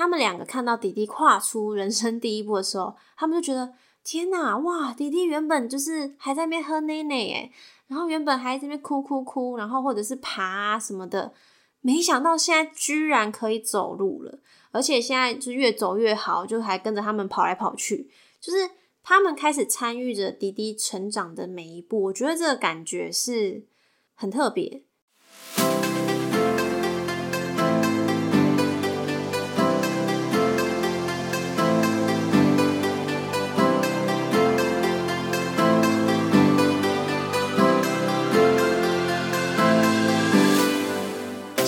他们两个看到弟弟跨出人生第一步的时候，他们就觉得天哪，哇，弟弟原本就是还在那边喝奶奶诶然后原本还在那边哭哭哭，然后或者是爬啊什么的，没想到现在居然可以走路了，而且现在就越走越好，就还跟着他们跑来跑去，就是他们开始参与着弟弟成长的每一步，我觉得这个感觉是很特别。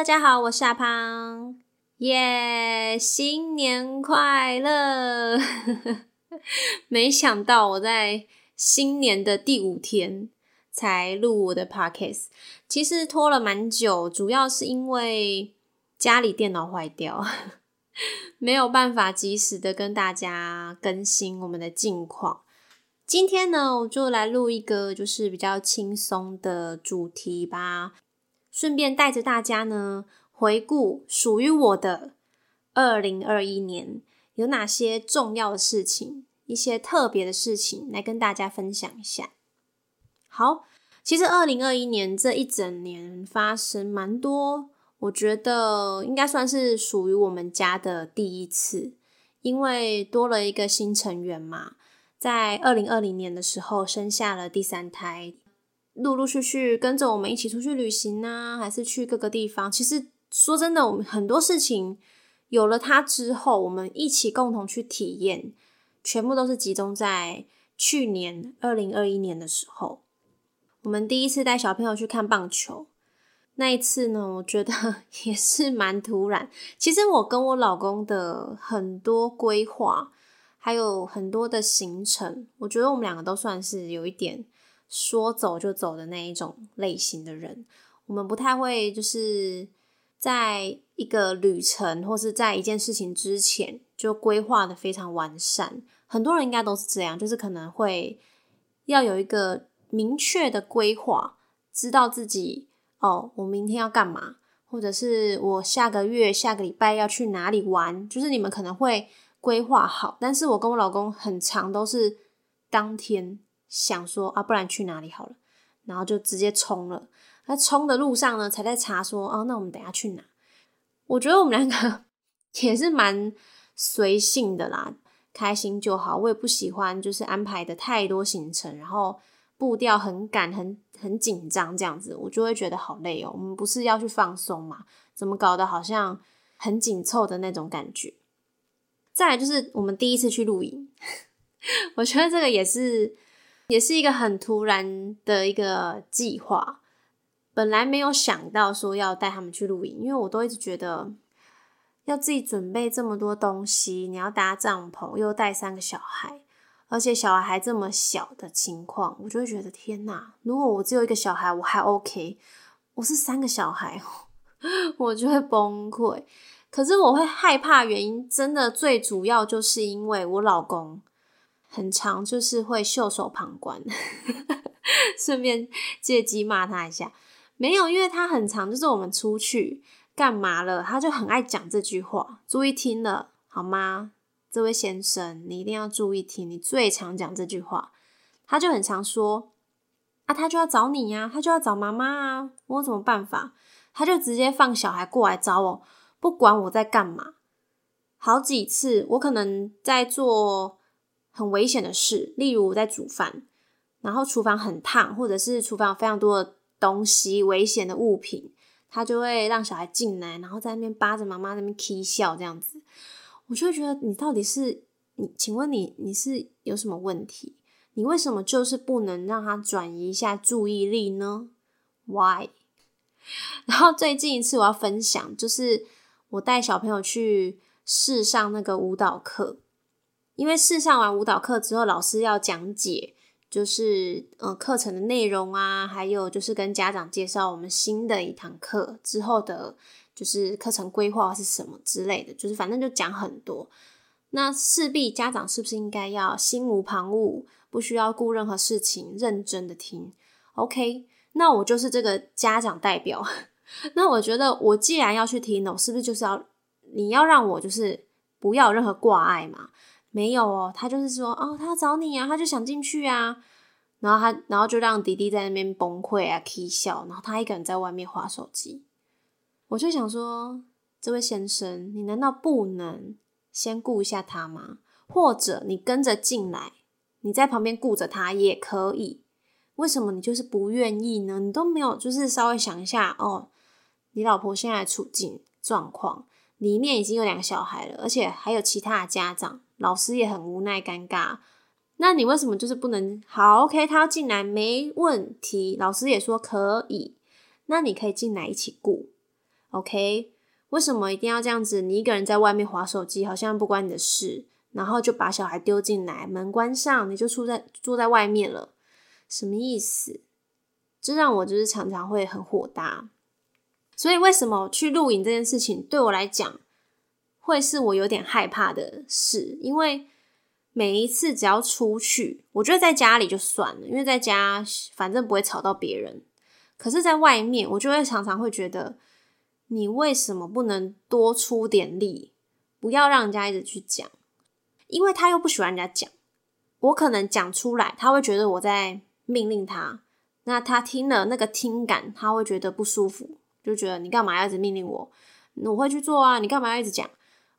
大家好，我是阿胖，耶，新年快乐！没想到我在新年的第五天才录我的 podcast，其实拖了蛮久，主要是因为家里电脑坏掉，没有办法及时的跟大家更新我们的近况。今天呢，我就来录一个就是比较轻松的主题吧。顺便带着大家呢，回顾属于我的二零二一年有哪些重要的事情，一些特别的事情来跟大家分享一下。好，其实二零二一年这一整年发生蛮多，我觉得应该算是属于我们家的第一次，因为多了一个新成员嘛，在二零二零年的时候生下了第三胎。陆陆续续跟着我们一起出去旅行啊，还是去各个地方。其实说真的，我们很多事情有了他之后，我们一起共同去体验，全部都是集中在去年二零二一年的时候。我们第一次带小朋友去看棒球，那一次呢，我觉得 也是蛮突然。其实我跟我老公的很多规划，还有很多的行程，我觉得我们两个都算是有一点。说走就走的那一种类型的人，我们不太会就是在一个旅程或是在一件事情之前就规划的非常完善。很多人应该都是这样，就是可能会要有一个明确的规划，知道自己哦，我明天要干嘛，或者是我下个月、下个礼拜要去哪里玩，就是你们可能会规划好。但是我跟我老公很长都是当天。想说啊，不然去哪里好了，然后就直接冲了。那冲的路上呢，才在查说哦，那我们等下去哪？我觉得我们两个 也是蛮随性的啦，开心就好。我也不喜欢就是安排的太多行程，然后步调很赶、很很紧张这样子，我就会觉得好累哦。我们不是要去放松嘛？怎么搞得好像很紧凑的那种感觉？再来就是我们第一次去露营，我觉得这个也是。也是一个很突然的一个计划，本来没有想到说要带他们去露营，因为我都一直觉得要自己准备这么多东西，你要搭帐篷，又带三个小孩，而且小孩还这么小的情况，我就会觉得天哪！如果我只有一个小孩，我还 OK，我是三个小孩，我就会崩溃。可是我会害怕，原因真的最主要就是因为我老公。很长，就是会袖手旁观，顺便借机骂他一下。没有，因为他很长，就是我们出去干嘛了，他就很爱讲这句话。注意听了好吗？这位先生，你一定要注意听。你最常讲这句话，他就很常说啊，他就要找你呀，他就要找妈妈啊，我有什么办法？他就直接放小孩过来找我，不管我在干嘛。好几次，我可能在做。很危险的事，例如我在煮饭，然后厨房很烫，或者是厨房有非常多的东西、危险的物品，他就会让小孩进来，然后在那边扒着妈妈那边 k 笑这样子，我就会觉得你到底是你，请问你你是有什么问题？你为什么就是不能让他转移一下注意力呢？Why？然后最近一次我要分享，就是我带小朋友去试上那个舞蹈课，因为试上完舞蹈课之后，老师要讲解，就是呃课程的内容啊，还有就是跟家长介绍我们新的一堂课之后的，就是课程规划是什么之类的，就是反正就讲很多。那势必家长是不是应该要心无旁骛，不需要顾任何事情，认真的听？OK，那我就是这个家长代表。那我觉得，我既然要去听，我是不是就是要你要让我就是不要任何挂碍嘛？没有哦，他就是说哦，他要找你啊，他就想进去啊，然后他然后就让弟弟在那边崩溃啊，啼笑，然后他一个人在外面划手机。我就想说，这位先生，你难道不能？先顾一下他吗？或者你跟着进来，你在旁边顾着他也可以。为什么你就是不愿意呢？你都没有就是稍微想一下哦，你老婆现在的处境状况，里面已经有两个小孩了，而且还有其他的家长，老师也很无奈尴尬。那你为什么就是不能好？OK，他要进来没问题，老师也说可以。那你可以进来一起顾，OK。为什么一定要这样子？你一个人在外面划手机，好像不关你的事，然后就把小孩丢进来，门关上，你就住在住在外面了，什么意思？这让我就是常常会很火大。所以为什么去露营这件事情对我来讲，会是我有点害怕的事？因为每一次只要出去，我觉得在家里就算了，因为在家反正不会吵到别人。可是，在外面，我就会常常会觉得。你为什么不能多出点力？不要让人家一直去讲，因为他又不喜欢人家讲。我可能讲出来，他会觉得我在命令他。那他听了那个听感，他会觉得不舒服，就觉得你干嘛要一直命令我？我会去做啊，你干嘛要一直讲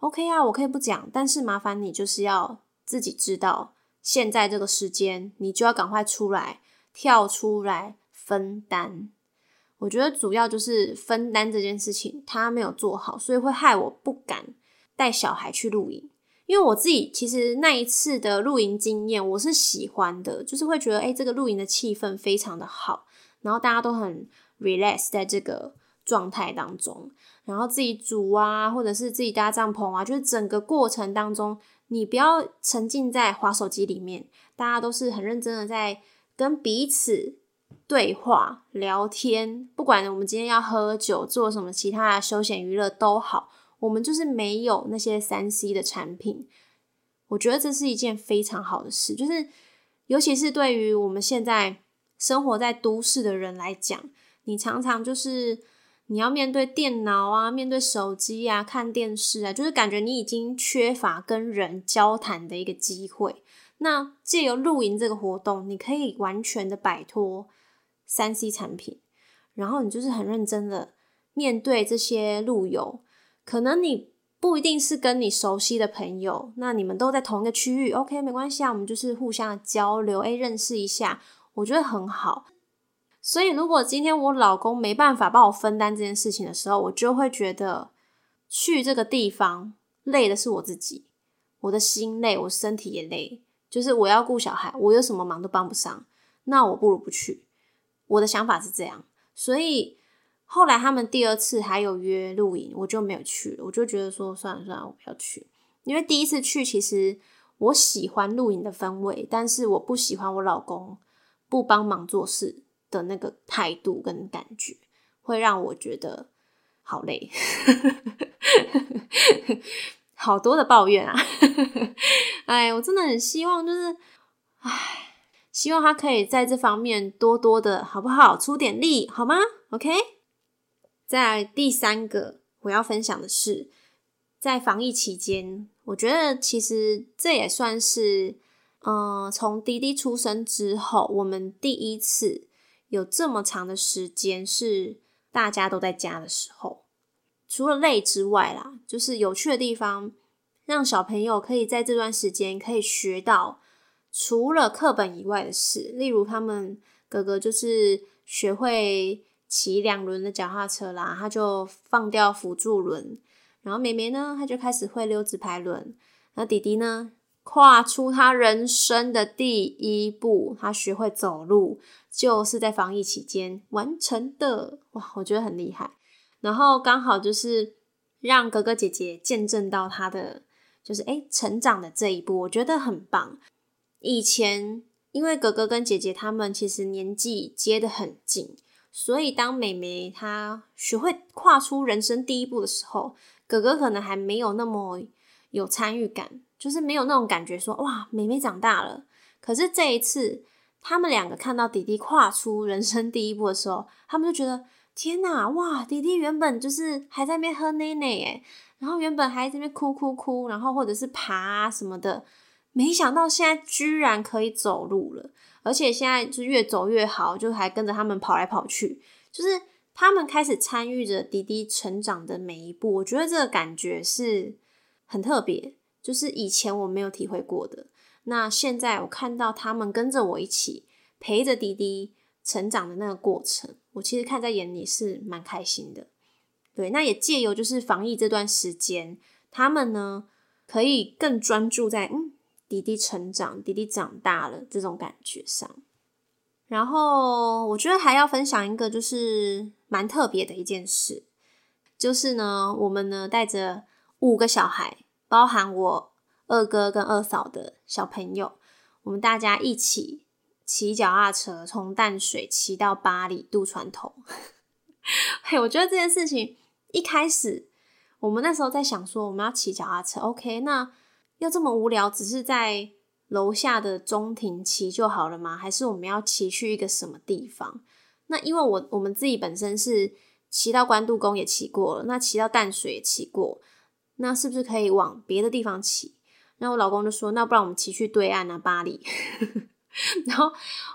？OK 啊，我可以不讲，但是麻烦你就是要自己知道，现在这个时间，你就要赶快出来，跳出来分担。我觉得主要就是分担这件事情，他没有做好，所以会害我不敢带小孩去露营。因为我自己其实那一次的露营经验，我是喜欢的，就是会觉得，哎，这个露营的气氛非常的好，然后大家都很 relax 在这个状态当中，然后自己煮啊，或者是自己搭帐篷啊，就是整个过程当中，你不要沉浸在滑手机里面，大家都是很认真的在跟彼此。对话、聊天，不管我们今天要喝酒、做什么其他的休闲娱乐都好，我们就是没有那些三 C 的产品。我觉得这是一件非常好的事，就是尤其是对于我们现在生活在都市的人来讲，你常常就是你要面对电脑啊、面对手机啊、看电视啊，就是感觉你已经缺乏跟人交谈的一个机会。那借由露营这个活动，你可以完全的摆脱。三 C 产品，然后你就是很认真的面对这些路友，可能你不一定是跟你熟悉的朋友，那你们都在同一个区域，OK，没关系啊，我们就是互相交流，诶，认识一下，我觉得很好。所以如果今天我老公没办法帮我分担这件事情的时候，我就会觉得去这个地方累的是我自己，我的心累，我身体也累，就是我要顾小孩，我有什么忙都帮不上，那我不如不去。我的想法是这样，所以后来他们第二次还有约露营，我就没有去了。我就觉得说算了算了，我不要去。因为第一次去，其实我喜欢露营的氛围，但是我不喜欢我老公不帮忙做事的那个态度跟感觉，会让我觉得好累，好多的抱怨啊！哎，我真的很希望，就是哎。希望他可以在这方面多多的，好不好？出点力，好吗？OK。在第三个我要分享的是，在防疫期间，我觉得其实这也算是，嗯，从滴滴出生之后，我们第一次有这么长的时间是大家都在家的时候。除了累之外啦，就是有趣的地方，让小朋友可以在这段时间可以学到。除了课本以外的事，例如他们哥哥就是学会骑两轮的脚踏车啦，他就放掉辅助轮，然后妹妹呢，他就开始会溜直排轮，然后弟弟呢，跨出他人生的第一步，他学会走路，就是在防疫期间完成的。哇，我觉得很厉害。然后刚好就是让哥哥姐姐见证到他的就是诶成长的这一步，我觉得很棒。以前因为哥哥跟姐姐他们其实年纪接得很近，所以当妹妹她学会跨出人生第一步的时候，哥哥可能还没有那么有参与感。就是没有那种感觉，说哇，妹妹长大了。可是这一次，他们两个看到弟弟跨出人生第一步的时候，他们就觉得天哪，哇，弟弟原本就是还在那边喝奶奶诶然后原本还在那边哭哭哭，然后或者是爬啊什么的，没想到现在居然可以走路了，而且现在就越走越好，就还跟着他们跑来跑去，就是他们开始参与着弟弟成长的每一步。我觉得这个感觉是很特别。就是以前我没有体会过的，那现在我看到他们跟着我一起陪着弟弟成长的那个过程，我其实看在眼里是蛮开心的。对，那也借由就是防疫这段时间，他们呢可以更专注在嗯弟弟成长、弟弟长大了这种感觉上。然后我觉得还要分享一个就是蛮特别的一件事，就是呢我们呢带着五个小孩。包含我二哥跟二嫂的小朋友，我们大家一起骑脚踏车从淡水骑到巴黎渡船头。嘿，我觉得这件事情一开始，我们那时候在想说，我们要骑脚踏车，OK？那要这么无聊，只是在楼下的中庭骑就好了吗？还是我们要骑去一个什么地方？那因为我我们自己本身是骑到关渡宫也骑过了，那骑到淡水也骑过。那是不是可以往别的地方骑？然后我老公就说：“那不然我们骑去对岸啊，巴黎。”然后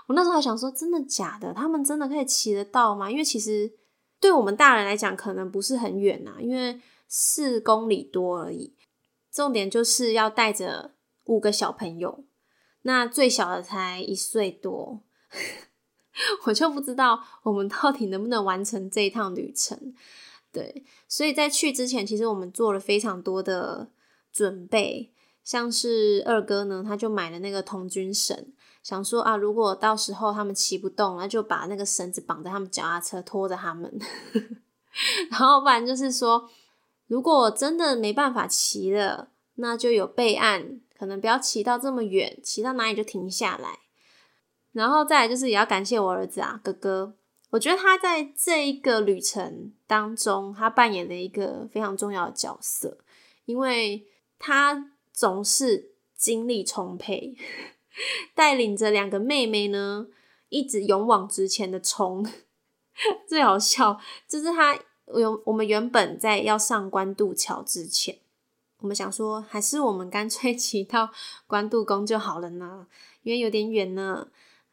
我那时候还想说：“真的假的？他们真的可以骑得到吗？”因为其实对我们大人来讲，可能不是很远呐，因为四公里多而已。重点就是要带着五个小朋友，那最小的才一岁多，我就不知道我们到底能不能完成这一趟旅程。对，所以在去之前，其实我们做了非常多的准备，像是二哥呢，他就买了那个童军绳，想说啊，如果到时候他们骑不动，那就把那个绳子绑在他们脚踏车，拖着他们。然后不然就是说，如果真的没办法骑了，那就有备案，可能不要骑到这么远，骑到哪里就停下来。然后再来就是也要感谢我儿子啊，哥哥。我觉得他在这一个旅程当中，他扮演了一个非常重要的角色，因为他总是精力充沛，带领着两个妹妹呢，一直勇往直前的冲。最好笑就是他有我们原本在要上关渡桥之前，我们想说，还是我们干脆 骑到关渡宫就好了呢，因为有点远呢。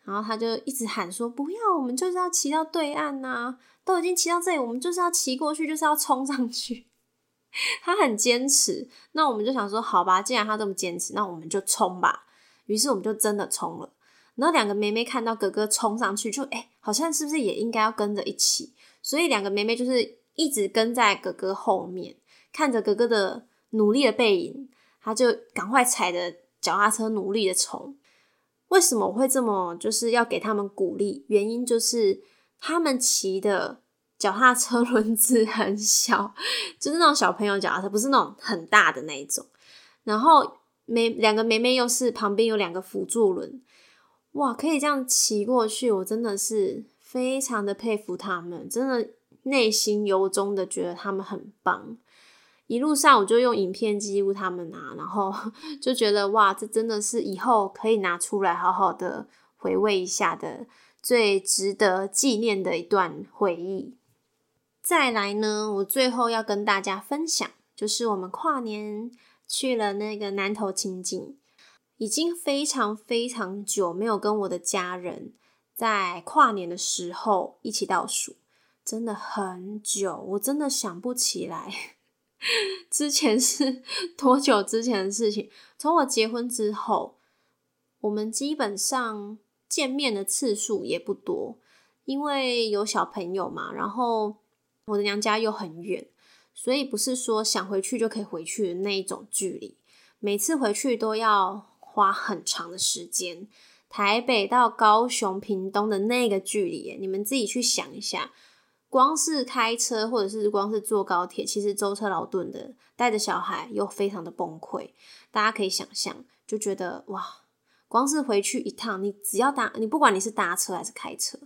然后他就一直喊说：“不要，我们就是要骑到对岸呐！都已经骑到这里，我们就是要骑过去，就是要冲上去。”他很坚持。那我们就想说：“好吧，既然他这么坚持，那我们就冲吧。”于是我们就真的冲了。然后两个妹妹看到哥哥冲上去，就哎，好像是不是也应该要跟着一起？所以两个妹妹就是一直跟在哥哥后面，看着哥哥的努力的背影，他就赶快踩着脚踏车努力的冲。为什么我会这么就是要给他们鼓励？原因就是他们骑的脚踏车轮子很小，就是那种小朋友脚踏车，不是那种很大的那一种。然后妹两个妹妹又是旁边有两个辅助轮，哇，可以这样骑过去，我真的是非常的佩服他们，真的内心由衷的觉得他们很棒。一路上我就用影片记录他们啊，然后 就觉得哇，这真的是以后可以拿出来好好的回味一下的最值得纪念的一段回忆。再来呢，我最后要跟大家分享，就是我们跨年去了那个南投情景，已经非常非常久没有跟我的家人在跨年的时候一起倒数，真的很久，我真的想不起来。之前是多久之前的事情？从我结婚之后，我们基本上见面的次数也不多，因为有小朋友嘛。然后我的娘家又很远，所以不是说想回去就可以回去的那一种距离。每次回去都要花很长的时间。台北到高雄、屏东的那个距离，你们自己去想一下。光是开车，或者是光是坐高铁，其实舟车劳顿的，带着小孩又非常的崩溃。大家可以想象，就觉得哇，光是回去一趟，你只要搭，你不管你是搭车还是开车，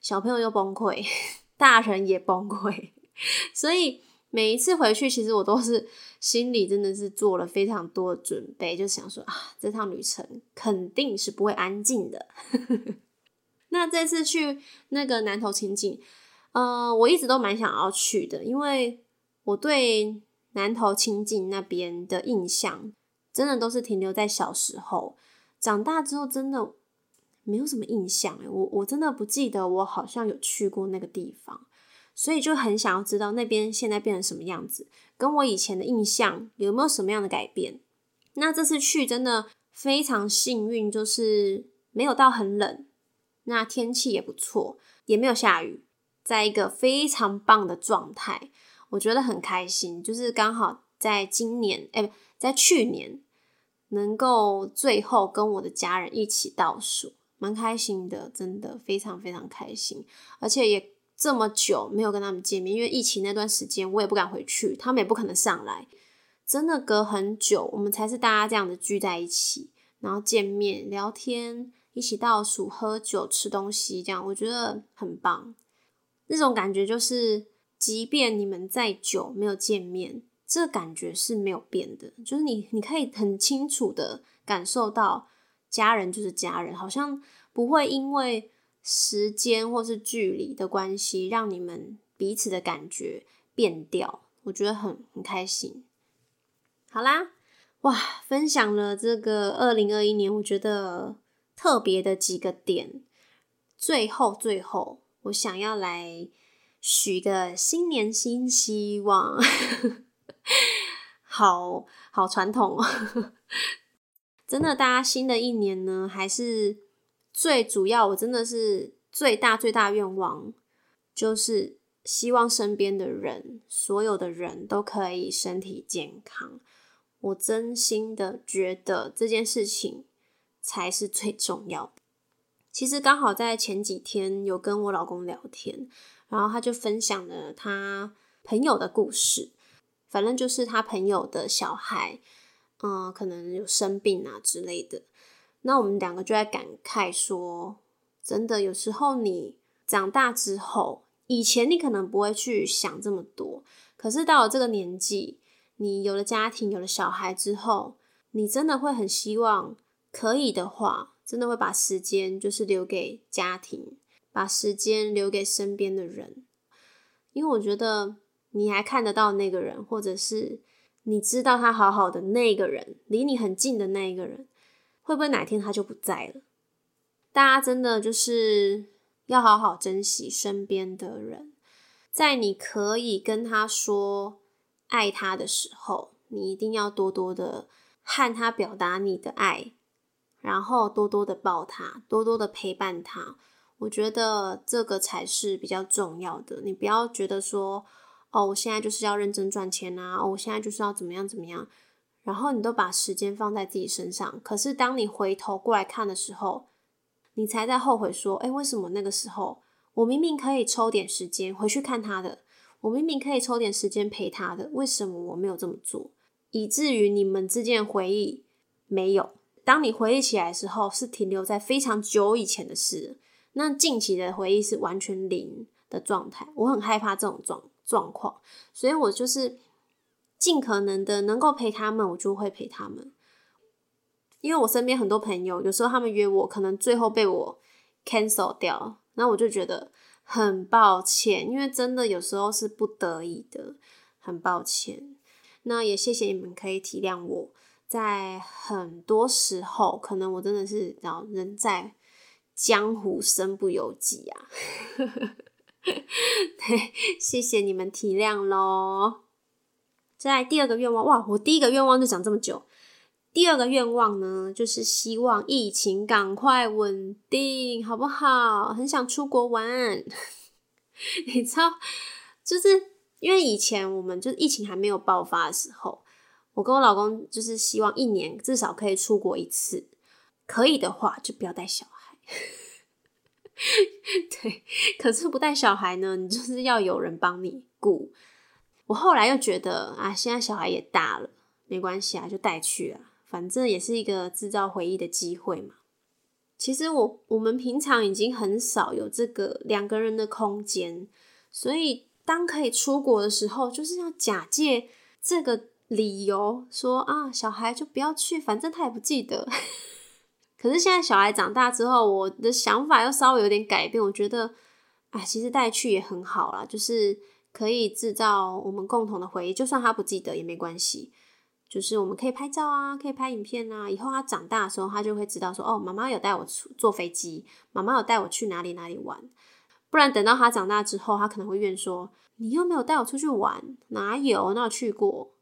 小朋友又崩溃，大人也崩溃。所以每一次回去，其实我都是。心里真的是做了非常多的准备，就想说啊，这趟旅程肯定是不会安静的。那这次去那个南投清境，呃，我一直都蛮想要去的，因为我对南投清境那边的印象，真的都是停留在小时候，长大之后真的没有什么印象我我真的不记得我好像有去过那个地方。所以就很想要知道那边现在变成什么样子，跟我以前的印象有没有什么样的改变？那这次去真的非常幸运，就是没有到很冷，那天气也不错，也没有下雨，在一个非常棒的状态，我觉得很开心。就是刚好在今年，哎，在去年能够最后跟我的家人一起倒数，蛮开心的，真的非常非常开心，而且也。这么久没有跟他们见面，因为疫情那段时间我也不敢回去，他们也不可能上来。真的隔很久，我们才是大家这样的聚在一起，然后见面聊天，一起倒数、喝酒、吃东西，这样我觉得很棒。那种感觉就是，即便你们再久没有见面，这感觉是没有变的。就是你，你可以很清楚的感受到，家人就是家人，好像不会因为。时间或是距离的关系，让你们彼此的感觉变掉，我觉得很很开心。好啦，哇，分享了这个二零二一年，我觉得特别的几个点。最后，最后，我想要来许个新年新希望，好好传统哦。真的，大家新的一年呢，还是。最主要，我真的是最大最大愿望，就是希望身边的人，所有的人都可以身体健康。我真心的觉得这件事情才是最重要的。其实刚好在前几天有跟我老公聊天，然后他就分享了他朋友的故事，反正就是他朋友的小孩，嗯，可能有生病啊之类的。那我们两个就在感慨说，真的有时候你长大之后，以前你可能不会去想这么多，可是到了这个年纪，你有了家庭，有了小孩之后，你真的会很希望可以的话，真的会把时间就是留给家庭，把时间留给身边的人，因为我觉得你还看得到那个人，或者是你知道他好好的那个人，离你很近的那一个人。会不会哪天他就不在了？大家真的就是要好好珍惜身边的人，在你可以跟他说爱他的时候，你一定要多多的和他表达你的爱，然后多多的抱他，多多的陪伴他。我觉得这个才是比较重要的。你不要觉得说，哦，我现在就是要认真赚钱啊，我现在就是要怎么样怎么样。然后你都把时间放在自己身上，可是当你回头过来看的时候，你才在后悔说：“哎，为什么那个时候我明明可以抽点时间回去看他的，我明明可以抽点时间陪他的，为什么我没有这么做？以至于你们之间的回忆没有。当你回忆起来的时候，是停留在非常久以前的事，那近期的回忆是完全零的状态。我很害怕这种状状况，所以我就是。尽可能的能够陪他们，我就会陪他们。因为我身边很多朋友，有时候他们约我，可能最后被我 cancel 掉，那我就觉得很抱歉。因为真的有时候是不得已的，很抱歉。那也谢谢你们可以体谅我，在很多时候，可能我真的是叫人在江湖身不由己啊。对，谢谢你们体谅喽。在第二个愿望，哇！我第一个愿望就讲这么久。第二个愿望呢，就是希望疫情赶快稳定，好不好？很想出国玩。你知道，就是因为以前我们就是疫情还没有爆发的时候，我跟我老公就是希望一年至少可以出国一次，可以的话就不要带小孩。对，可是不带小孩呢，你就是要有人帮你顾。我后来又觉得啊，现在小孩也大了，没关系啊，就带去啊，反正也是一个制造回忆的机会嘛。其实我我们平常已经很少有这个两个人的空间，所以当可以出国的时候，就是要假借这个理由说啊，小孩就不要去，反正他也不记得。可是现在小孩长大之后，我的想法又稍微有点改变。我觉得，哎，其实带去也很好啦，就是可以制造我们共同的回忆，就算他不记得也没关系。就是我们可以拍照啊，可以拍影片啊。以后他长大的时候，他就会知道说，哦，妈妈有带我出坐飞机，妈妈有带我去哪里哪里玩。不然等到他长大之后，他可能会怨说，你又没有带我出去玩，哪有？哪有去过？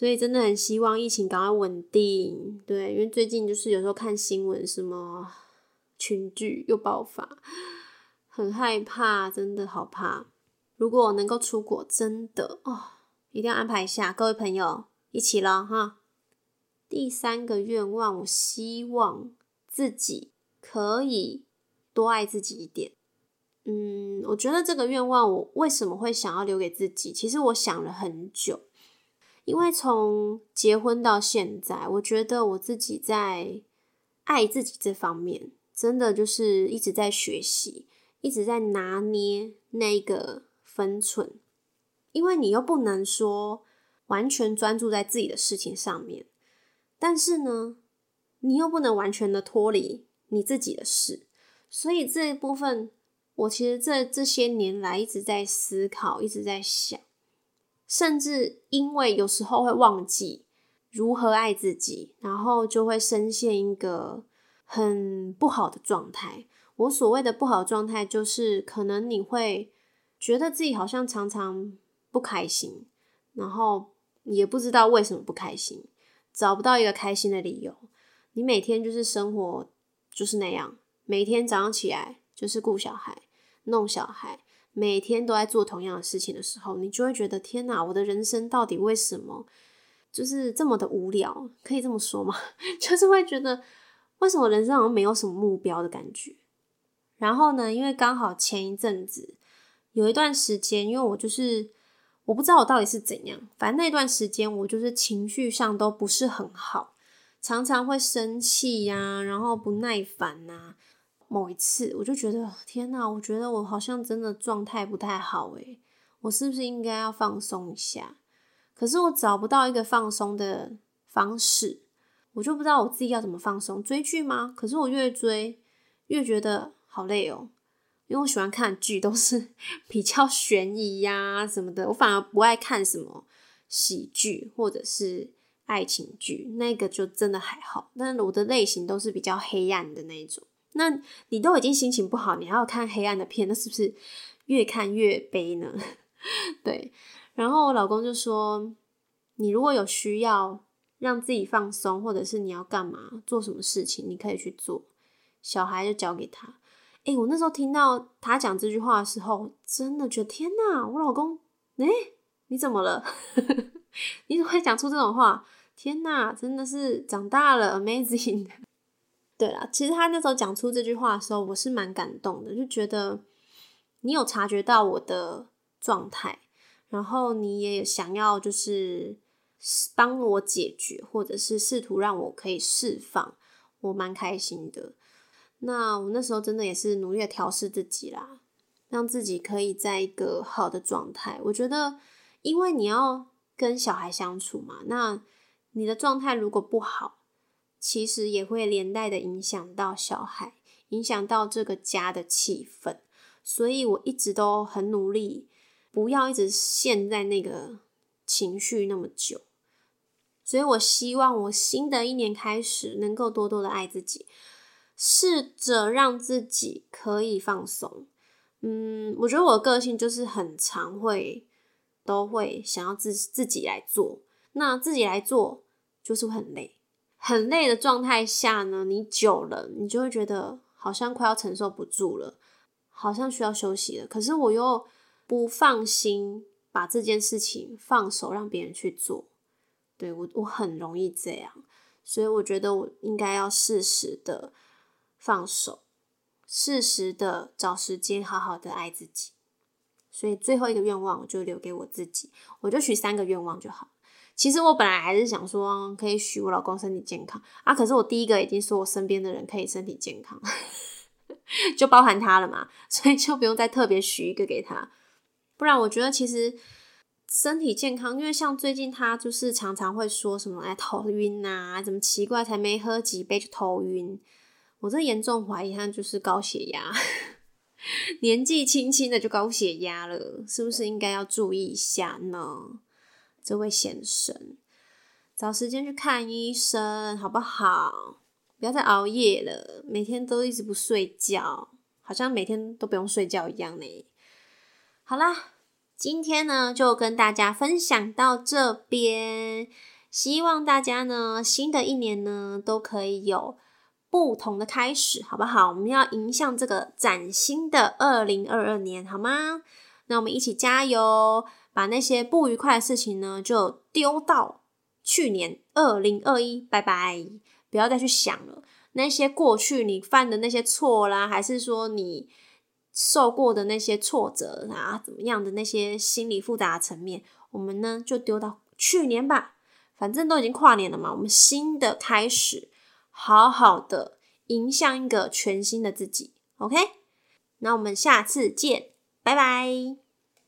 所以真的很希望疫情赶快稳定。对，因为最近就是有时候看新闻，什么群聚又爆发，很害怕，真的好怕。如果能够出国，真的哦，一定要安排一下，各位朋友。一起了哈。第三个愿望，我希望自己可以多爱自己一点。嗯，我觉得这个愿望，我为什么会想要留给自己？其实我想了很久，因为从结婚到现在，我觉得我自己在爱自己这方面，真的就是一直在学习，一直在拿捏那个分寸，因为你又不能说。完全专注在自己的事情上面，但是呢，你又不能完全的脱离你自己的事，所以这一部分，我其实这这些年来一直在思考，一直在想，甚至因为有时候会忘记如何爱自己，然后就会深陷一个很不好的状态。我所谓的不好状态，就是可能你会觉得自己好像常常不开心，然后。也不知道为什么不开心，找不到一个开心的理由。你每天就是生活就是那样，每天早上起来就是顾小孩、弄小孩，每天都在做同样的事情的时候，你就会觉得天哪，我的人生到底为什么就是这么的无聊？可以这么说吗？就是会觉得为什么人生好像没有什么目标的感觉。然后呢，因为刚好前一阵子有一段时间，因为我就是。我不知道我到底是怎样，反正那段时间我就是情绪上都不是很好，常常会生气呀，然后不耐烦呐。某一次我就觉得天哪，我觉得我好像真的状态不太好诶，我是不是应该要放松一下？可是我找不到一个放松的方式，我就不知道我自己要怎么放松。追剧吗？可是我越追越觉得好累哦。因为我喜欢看剧，都是 比较悬疑呀什么的，我反而不爱看什么喜剧或者是爱情剧，那个就真的还好。但是我的类型都是比较黑暗的那种。那你都已经心情不好，你还要看黑暗的片，那是不是越看越悲呢？对。然后我老公就说：“你如果有需要让自己放松，或者是你要干嘛做什么事情，你可以去做。小孩就交给他。”哎，我那时候听到他讲这句话的时候，真的觉得天哪！我老公，哎，你怎么了？你怎么会讲出这种话？天哪，真的是长大了，amazing！对了，其实他那时候讲出这句话的时候，我是蛮感动的，就觉得你有察觉到我的状态，然后你也想要就是帮我解决，或者是试图让我可以释放，我蛮开心的。那我那时候真的也是努力调试自己啦，让自己可以在一个好的状态。我觉得，因为你要跟小孩相处嘛，那你的状态如果不好，其实也会连带的影响到小孩，影响到这个家的气氛。所以我一直都很努力，不要一直陷在那个情绪那么久。所以我希望我新的一年开始，能够多多的爱自己。试着让自己可以放松。嗯，我觉得我的个性就是很常会都会想要自自己来做。那自己来做就是会很累，很累的状态下呢，你久了你就会觉得好像快要承受不住了，好像需要休息了。可是我又不放心把这件事情放手让别人去做，对我我很容易这样，所以我觉得我应该要适时的放手，适时的找时间好好的爱自己。所以最后一个愿望我就留给我自己，我就许三个愿望就好。其实我本来还是想说可以许我老公身体健康啊，可是我第一个已经说我身边的人可以身体健康，就包含他了嘛，所以就不用再特别许一个给他。不然我觉得其实身体健康，因为像最近他就是常常会说什么哎头晕呐，怎么奇怪才没喝几杯就头晕，我这严重怀疑他就是高血压。年纪轻轻的就高血压了，是不是应该要注意一下呢？这位先生，找时间去看医生好不好？不要再熬夜了，每天都一直不睡觉，好像每天都不用睡觉一样呢。好啦，今天呢就跟大家分享到这边，希望大家呢新的一年呢都可以有。不同的开始，好不好？我们要迎向这个崭新的二零二二年，好吗？那我们一起加油，把那些不愉快的事情呢，就丢到去年二零二一，拜拜！不要再去想了。那些过去你犯的那些错啦，还是说你受过的那些挫折啊，怎么样的那些心理复杂的层面，我们呢就丢到去年吧。反正都已经跨年了嘛，我们新的开始。好好的迎向一个全新的自己，OK？那我们下次见，拜拜。